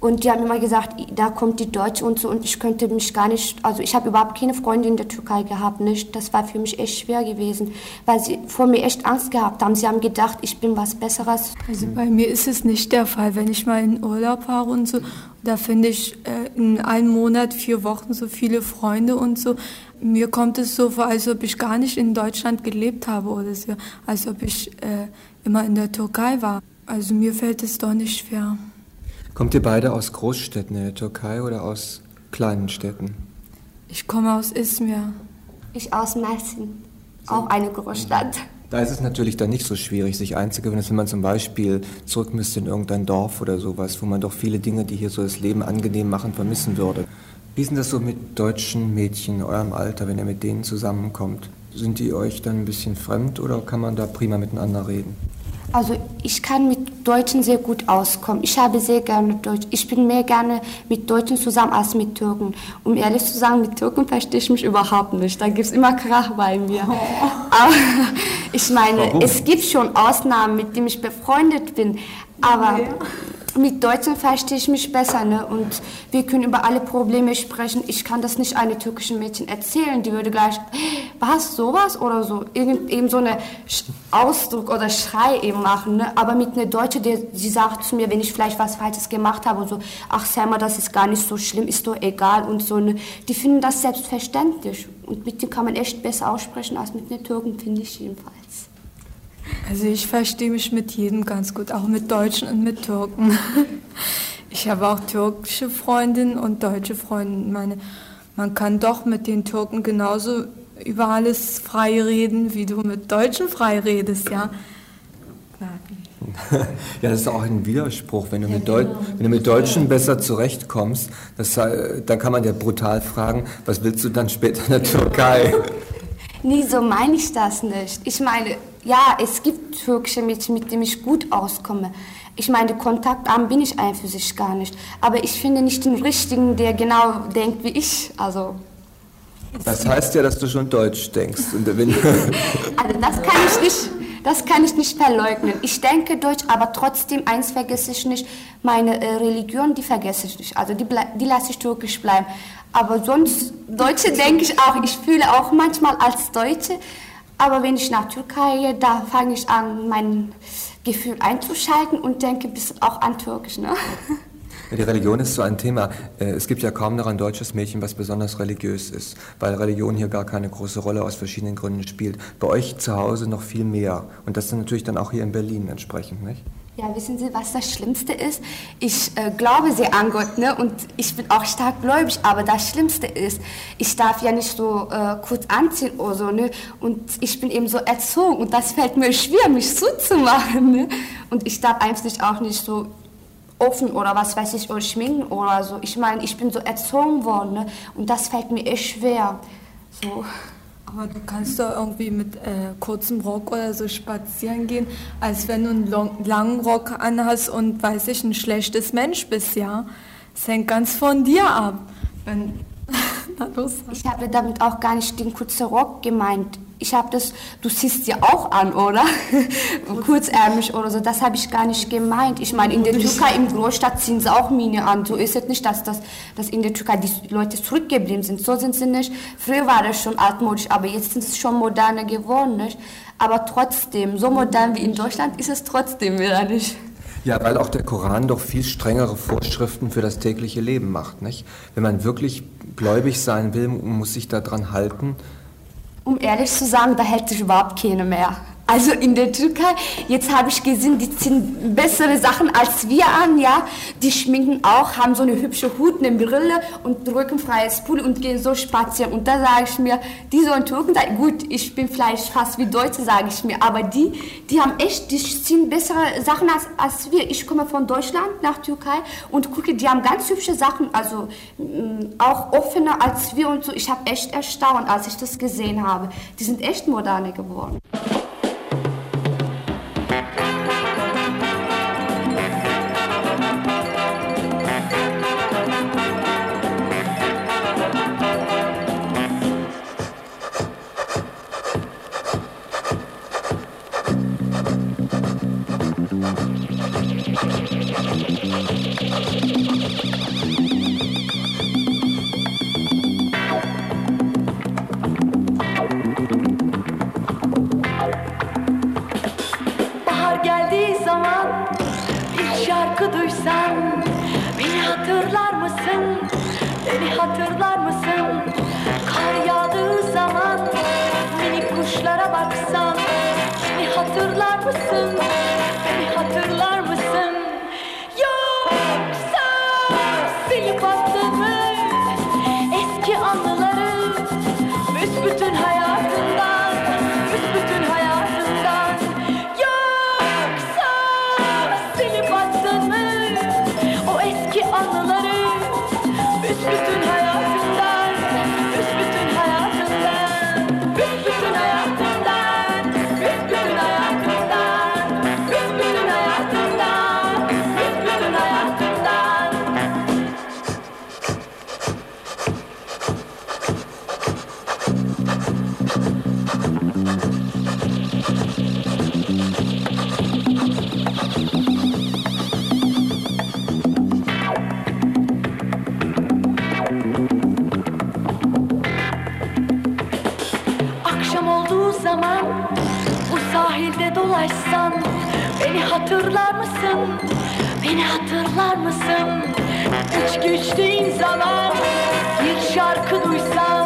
Und die haben immer gesagt, da kommt die Deutsche und so. Und ich könnte mich gar nicht, also ich habe überhaupt keine Freunde in der Türkei gehabt. Nicht? Das war für mich echt schwer gewesen, weil sie vor mir echt Angst gehabt haben. Sie haben gedacht, ich bin was Besseres. Also bei mir ist es nicht der Fall. Wenn ich mal in Urlaub fahre und so, da finde ich äh, in einem Monat, vier Wochen so viele Freunde und so. Mir kommt es so vor, als ob ich gar nicht in Deutschland gelebt habe oder so, als ob ich äh, immer in der Türkei war. Also mir fällt es doch nicht schwer. Kommt ihr beide aus Großstädten in der Türkei oder aus kleinen Städten? Ich komme aus Izmir. Ich aus Mersin, auch eine Großstadt. Da ist es natürlich dann nicht so schwierig, sich einzugewöhnen, wenn man zum Beispiel zurück müsste in irgendein Dorf oder sowas, wo man doch viele Dinge, die hier so das Leben angenehm machen, vermissen würde. Wie ist denn das so mit deutschen Mädchen in eurem Alter, wenn ihr mit denen zusammenkommt? Sind die euch dann ein bisschen fremd oder kann man da prima miteinander reden? Also ich kann mit Deutschen sehr gut auskommen. Ich habe sehr gerne Deutsch. Ich bin mehr gerne mit Deutschen zusammen als mit Türken. Um ehrlich zu sagen, mit Türken verstehe ich mich überhaupt nicht. Da gibt es immer Krach bei mir. Oh. Aber ich meine, Warum? es gibt schon Ausnahmen, mit denen ich befreundet bin. Aber ja mit Deutschen verstehe ich mich besser ne? und wir können über alle Probleme sprechen. Ich kann das nicht einem türkischen Mädchen erzählen, die würde gleich, was, sowas oder so, Irgend, eben so eine Ausdruck oder Schrei eben machen. Ne? Aber mit einer Deutschen, die, sie sagt zu mir, wenn ich vielleicht was Falsches gemacht habe und so, ach Selma, das ist gar nicht so schlimm, ist doch egal und so. Ne? Die finden das selbstverständlich und mit denen kann man echt besser aussprechen als mit einer Türken, finde ich jedenfalls. Also ich verstehe mich mit jedem ganz gut, auch mit Deutschen und mit Türken. *laughs* Ich habe auch türkische Freundinnen und deutsche Freundinnen. Meine, man kann doch mit den Türken genauso über alles frei reden, wie du mit Deutschen frei redest, ja. *laughs* Ja, das ist auch ein Widerspruch. Wenn du mit, Deut wenn du mit Deutschen besser zurechtkommst, das, dann kann man ja brutal fragen, was willst du dann später in der Türkei? Nie so meine ich das nicht. Ich meine, ja, es gibt türkische Mädchen, mit denen ich gut auskomme. Ich meine, kontaktarm bin ich einfach sich gar nicht. Aber ich finde nicht den richtigen, der genau denkt wie ich. Also. Das heißt ja, dass du schon Deutsch denkst. *laughs* also das kann ich nicht. Das kann ich nicht verleugnen. Ich denke Deutsch, aber trotzdem, eins vergesse ich nicht, meine äh, Religion, die vergesse ich nicht. Also die, die lasse ich türkisch bleiben. Aber sonst, Deutsche denke ich auch, ich fühle auch manchmal als Deutsche, aber wenn ich nach Türkei gehe, da fange ich an, mein Gefühl einzuschalten und denke bis auch an Türkisch. Ne? Die Religion ist so ein Thema. Äh, es gibt ja kaum noch ein deutsches Mädchen, was besonders religiös ist, weil Religion hier gar keine große Rolle aus verschiedenen Gründen spielt. Bei euch zu Hause noch viel mehr. Und das dann natürlich dann auch hier in Berlin entsprechend, nicht? Ja, wissen Sie, was das Schlimmste ist? Ich äh, glaube sehr an Gott, ne? Und ich bin auch stark gläubig, aber das Schlimmste ist, ich darf ja nicht so äh, kurz anziehen oder so, ne? Und ich bin eben so erzogen und das fällt mir schwer, mich zuzumachen, ne? Und ich darf eigentlich auch nicht so offen oder was weiß ich, oder schminken oder so. Ich meine, ich bin so erzogen worden, ne? Und das fällt mir echt schwer. So. Aber du kannst doch irgendwie mit äh, kurzem Rock oder so spazieren gehen, als wenn du einen long, langen Rock anhast und, weiß ich, ein schlechtes Mensch bist, ja? Es hängt ganz von dir ab. Wenn, *laughs* ich habe damit auch gar nicht den kurzen Rock gemeint ich habe das, du siehst ja auch an, oder? *laughs* Kurzärmlich oder so, das habe ich gar nicht gemeint. Ich meine, in der Türkei, im Großstadt ziehen sie auch Mine an. So ist es nicht, dass, das, dass in der Türkei die Leute zurückgeblieben sind. So sind sie nicht. Früher war das schon altmodisch, aber jetzt sind es schon moderner geworden, nicht? Aber trotzdem, so modern wie in Deutschland ist es trotzdem wieder nicht. Ja, weil auch der Koran doch viel strengere Vorschriften für das tägliche Leben macht, nicht? Wenn man wirklich gläubig sein will, muss sich daran halten, um ehrlich zu sagen, da hätte ich überhaupt keine mehr. Also in der Türkei, jetzt habe ich gesehen, die ziehen bessere Sachen als wir an, ja. Die schminken auch, haben so eine hübsche Hut, eine Brille und rückenfreies Pulli und gehen so spazieren. Und da sage ich mir, die so in Türken, da, gut, ich bin vielleicht fast wie Deutsche, sage ich mir, aber die, die haben echt, die ziehen bessere Sachen als, als wir. Ich komme von Deutschland nach Türkei und gucke, die haben ganz hübsche Sachen, also mh, mm, auch offener als wir und so. Ich habe echt erstaunt, als ich das gesehen habe. Die sind echt moderne geworden. baksan Beni hatırlar mısın? Hatırlar mısın? Üç güçlüğün zaman bir şarkı duysam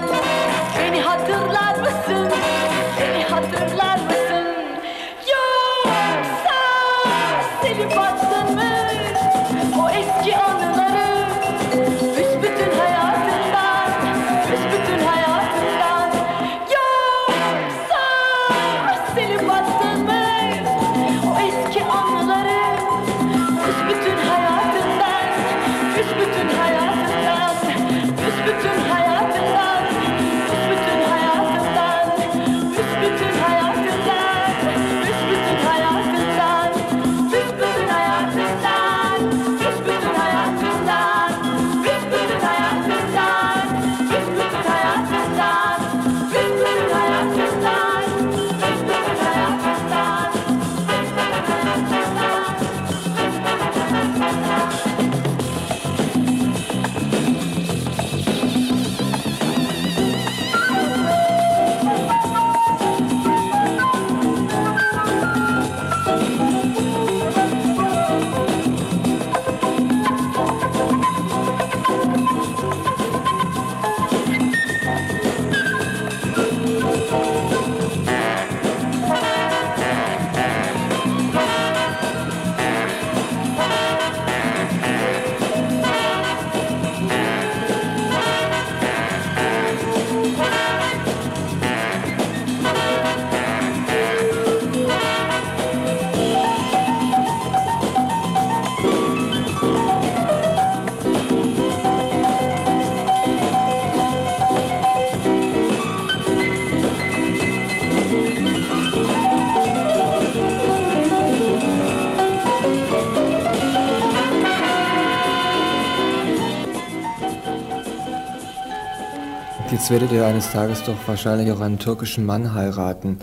werdet ihr eines Tages doch wahrscheinlich auch einen türkischen Mann heiraten.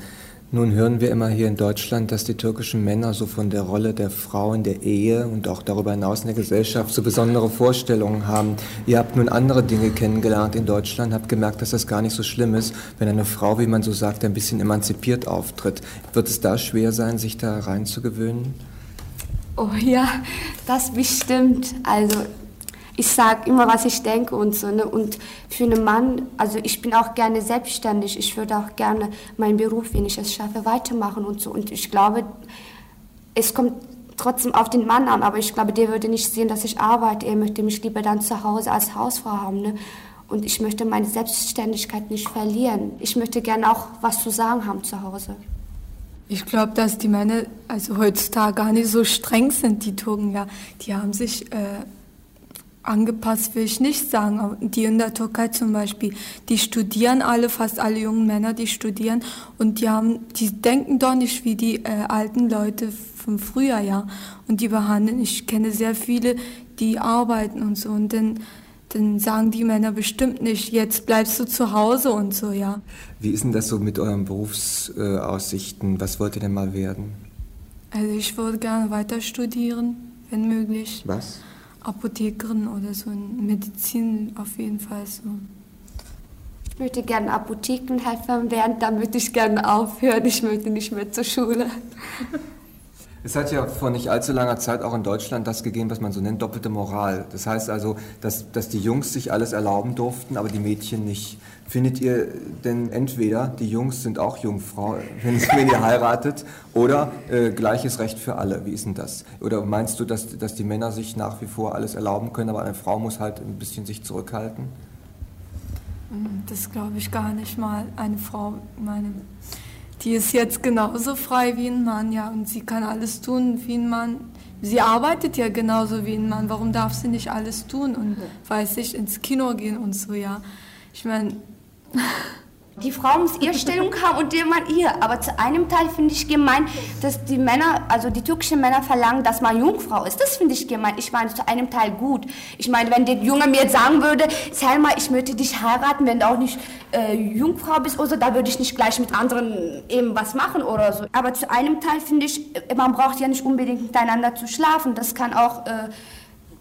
Nun hören wir immer hier in Deutschland, dass die türkischen Männer so von der Rolle der Frau in der Ehe und auch darüber hinaus in der Gesellschaft so besondere Vorstellungen haben. Ihr habt nun andere Dinge kennengelernt in Deutschland, habt gemerkt, dass das gar nicht so schlimm ist, wenn eine Frau, wie man so sagt, ein bisschen emanzipiert auftritt. Wird es da schwer sein, sich da reinzugewöhnen? Oh ja, das bestimmt. Also ich sage immer, was ich denke und so. Ne? Und für einen Mann, also ich bin auch gerne selbstständig. Ich würde auch gerne meinen Beruf, wenn ich es schaffe, weitermachen und so. Und ich glaube, es kommt trotzdem auf den Mann an, aber ich glaube, der würde nicht sehen, dass ich arbeite. Er möchte mich lieber dann zu Hause als Hausfrau haben. Ne? Und ich möchte meine Selbstständigkeit nicht verlieren. Ich möchte gerne auch was zu sagen haben zu Hause. Ich glaube, dass die Männer also heutzutage gar nicht so streng sind, die Türken. Ja, die haben sich äh, angepasst will ich nicht sagen, aber die in der Türkei zum Beispiel, die studieren alle, fast alle jungen Männer, die studieren und die haben, die denken doch nicht wie die äh, alten Leute vom Frühjahr, ja. Und die behandeln, ich kenne sehr viele, die arbeiten und so und dann, dann sagen die Männer bestimmt nicht, jetzt bleibst du zu Hause und so, ja. Wie ist denn das so mit euren Berufsaussichten? Was wollt ihr denn mal werden? Also ich würde gerne weiter studieren, wenn möglich. Was? Apothekerin oder so in Medizin auf jeden Fall so. Ich möchte gerne Apothekenhelferin werden, dann würde ich gerne aufhören. Ich möchte nicht mehr zur Schule. Es hat ja vor nicht allzu langer Zeit auch in Deutschland das gegeben, was man so nennt, doppelte Moral. Das heißt also, dass, dass die Jungs sich alles erlauben durften, aber die Mädchen nicht. Findet ihr denn entweder, die Jungs sind auch Jungfrau, *laughs* wenn, wenn ihr heiratet, oder äh, gleiches Recht für alle? Wie ist denn das? Oder meinst du, dass, dass die Männer sich nach wie vor alles erlauben können, aber eine Frau muss halt ein bisschen sich zurückhalten? Das glaube ich gar nicht mal. Eine Frau, meine die ist jetzt genauso frei wie ein Mann, ja, und sie kann alles tun wie ein Mann. Sie arbeitet ja genauso wie ein Mann. Warum darf sie nicht alles tun und, weiß ich, ins Kino gehen und so, ja? Ich meine. Die Frau muss ihre Stellung haben und der Mann ihr. Aber zu einem Teil finde ich gemein, dass die Männer, also die türkischen Männer verlangen, dass man Jungfrau ist. Das finde ich gemein. Ich meine, zu einem Teil gut. Ich meine, wenn der Junge mir jetzt sagen würde, Selma, ich möchte dich heiraten, wenn du auch nicht äh, Jungfrau bist oder so, da würde ich nicht gleich mit anderen eben was machen oder so. Aber zu einem Teil finde ich, man braucht ja nicht unbedingt miteinander zu schlafen. Das kann auch... Äh,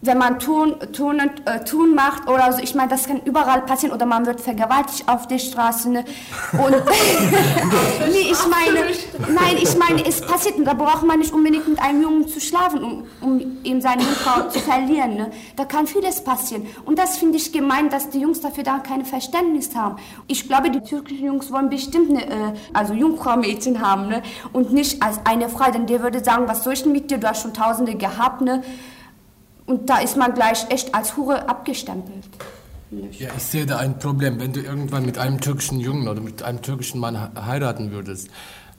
wenn man tun, tun, äh, tun macht oder so, ich meine, das kann überall passieren oder man wird vergewaltigt auf der Straße. Ne? Und *laughs* nee, ich meine, nein, ich meine, es passiert und da braucht man nicht unbedingt mit einem Jungen zu schlafen, um, um eben seine Jungfrau zu verlieren. Ne? Da kann vieles passieren. Und das finde ich gemein, dass die Jungs dafür da kein Verständnis haben. Ich glaube, die türkischen Jungs wollen bestimmt eine, äh, also Jungfrau-Mädchen haben ne? und nicht als eine Frau, denn der würde sagen, was soll ich denn mit dir, du hast schon Tausende gehabt, ne? Und da ist man gleich echt als Hure abgestempelt. Ja, ich sehe da ein Problem, wenn du irgendwann mit einem türkischen Jungen oder mit einem türkischen Mann heiraten würdest.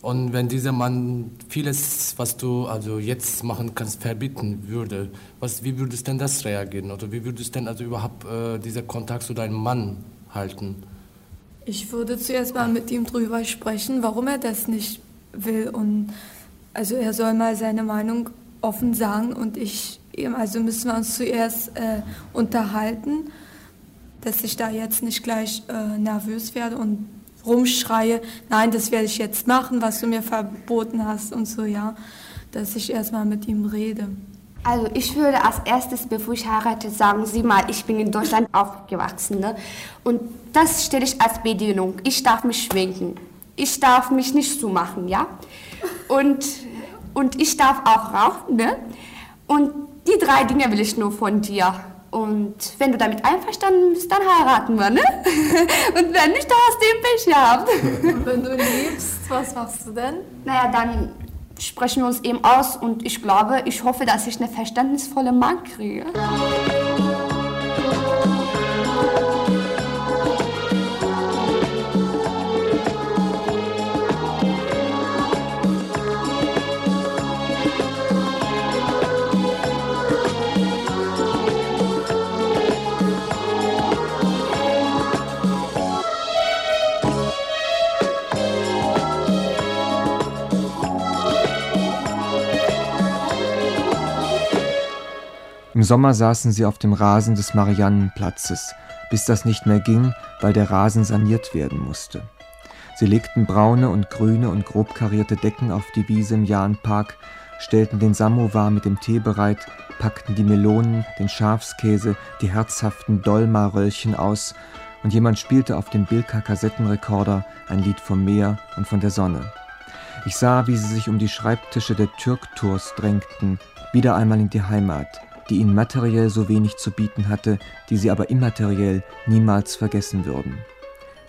Und wenn dieser Mann vieles, was du also jetzt machen kannst, verbieten würde, was, wie würdest denn das reagieren? Oder wie würdest denn also überhaupt äh, dieser Kontakt zu deinem Mann halten? Ich würde zuerst mal mit ihm drüber sprechen, warum er das nicht will. Und also er soll mal seine Meinung offen sagen und ich also müssen wir uns zuerst äh, unterhalten, dass ich da jetzt nicht gleich äh, nervös werde und rumschreie, nein, das werde ich jetzt machen, was du mir verboten hast und so, ja, dass ich erstmal mit ihm rede. Also ich würde als erstes, bevor ich heirate, sagen Sie mal, ich bin in Deutschland *laughs* aufgewachsen. Ne? Und das stelle ich als Bedienung. Ich darf mich schwenken. Ich darf mich nicht zumachen, ja? Und, und ich darf auch rauchen, ne? Und die drei Dinge will ich nur von dir. Und wenn du damit einverstanden bist, dann heiraten wir, ne? *laughs* Und wenn nicht, dann hast du den Pech gehabt. Und wenn du liebst, was machst du denn? Naja, dann sprechen wir uns eben aus und ich glaube, ich hoffe, dass ich eine verständnisvolle Mann kriege. Im Sommer saßen sie auf dem Rasen des Mariannenplatzes. bis das nicht mehr ging, weil der Rasen saniert werden musste. Sie legten braune und grüne und grob karierte Decken auf die Wiese im Jahnpark, stellten den Samovar mit dem Tee bereit, packten die Melonen, den Schafskäse, die herzhaften Dolma-Röllchen aus und jemand spielte auf dem Bilka-Kassettenrekorder ein Lied vom Meer und von der Sonne. Ich sah, wie sie sich um die Schreibtische der Türktours drängten, wieder einmal in die Heimat, die ihnen materiell so wenig zu bieten hatte, die sie aber immateriell niemals vergessen würden.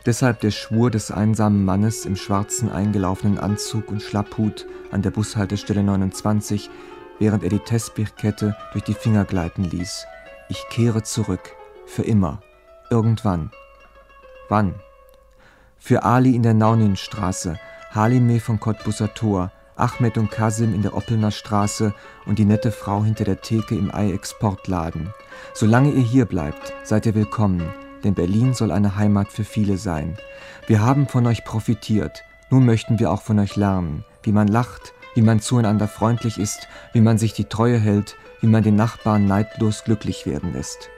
Deshalb der Schwur des einsamen Mannes im schwarzen eingelaufenen Anzug und Schlapphut an der Bushaltestelle 29, während er die Tesbich-Kette durch die Finger gleiten ließ. Ich kehre zurück. Für immer. Irgendwann. Wann? Für Ali in der Nauninstraße, Halime von Cottbusser Tor, Ahmed und Kasim in der Oppelner Straße und die nette Frau hinter der Theke im Ei-Exportladen. Solange ihr hier bleibt, seid ihr willkommen, denn Berlin soll eine Heimat für viele sein. Wir haben von euch profitiert, nun möchten wir auch von euch lernen, wie man lacht, wie man zueinander freundlich ist, wie man sich die Treue hält, wie man den Nachbarn neidlos glücklich werden lässt.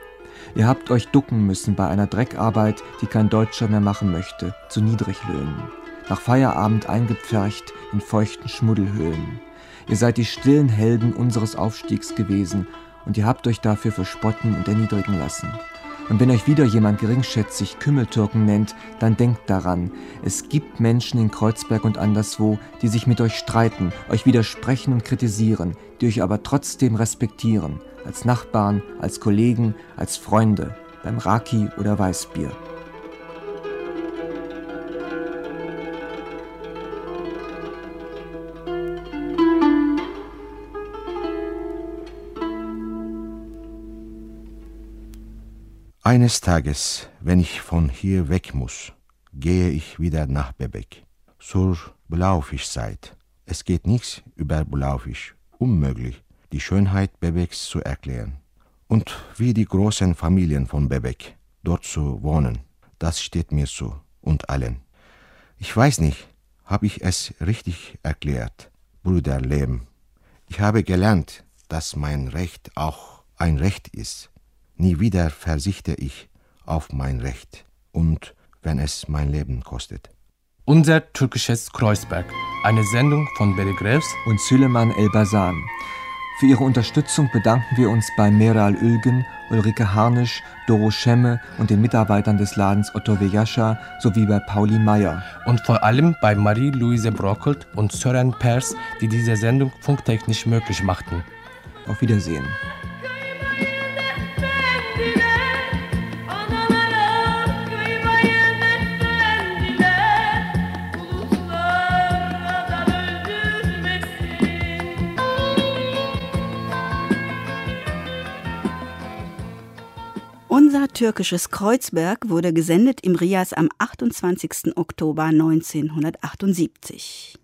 Ihr habt euch ducken müssen bei einer Dreckarbeit, die kein Deutscher mehr machen möchte, zu Niedriglöhnen. Nach Feierabend eingepfercht in feuchten Schmuddelhöhlen. Ihr seid die stillen Helden unseres Aufstiegs gewesen und ihr habt euch dafür verspotten und erniedrigen lassen. Und wenn euch wieder jemand geringschätzig Kümmeltürken nennt, dann denkt daran, es gibt Menschen in Kreuzberg und anderswo, die sich mit euch streiten, euch widersprechen und kritisieren, die euch aber trotzdem respektieren, als Nachbarn, als Kollegen, als Freunde, beim Raki oder Weißbier. Eines Tages, wenn ich von hier weg muss, gehe ich wieder nach Bebek, zur Blaufischzeit. Es geht nichts über Blaufisch, unmöglich, die Schönheit Bebeks zu erklären. Und wie die großen Familien von Bebek, dort zu wohnen, das steht mir zu und allen. Ich weiß nicht, habe ich es richtig erklärt, Bruder Lehm. Ich habe gelernt, dass mein Recht auch ein Recht ist Nie wieder versichte ich auf mein Recht und wenn es mein Leben kostet. Unser türkisches Kreuzberg, eine Sendung von Beri Greves und Süleyman Elbasan. Für Ihre Unterstützung bedanken wir uns bei Meral Ülgen, Ulrike Harnisch, Doro Schemme und den Mitarbeitern des Ladens Otto Vejascha sowie bei Pauli Meyer. Und vor allem bei Marie-Louise Brockelt und Sören Pers, die diese Sendung funktechnisch möglich machten. Auf Wiedersehen. Unser türkisches Kreuzberg wurde gesendet im Rias am 28. Oktober 1978.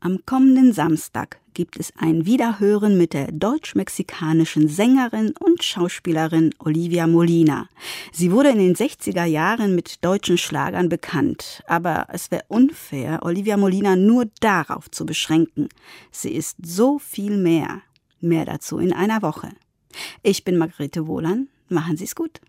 Am kommenden Samstag gibt es ein Wiederhören mit der deutsch-mexikanischen Sängerin und Schauspielerin Olivia Molina. Sie wurde in den 60er Jahren mit deutschen Schlagern bekannt, aber es wäre unfair, Olivia Molina nur darauf zu beschränken. Sie ist so viel mehr. Mehr dazu in einer Woche. Ich bin Margarete Wohlan. Machen Sie es gut.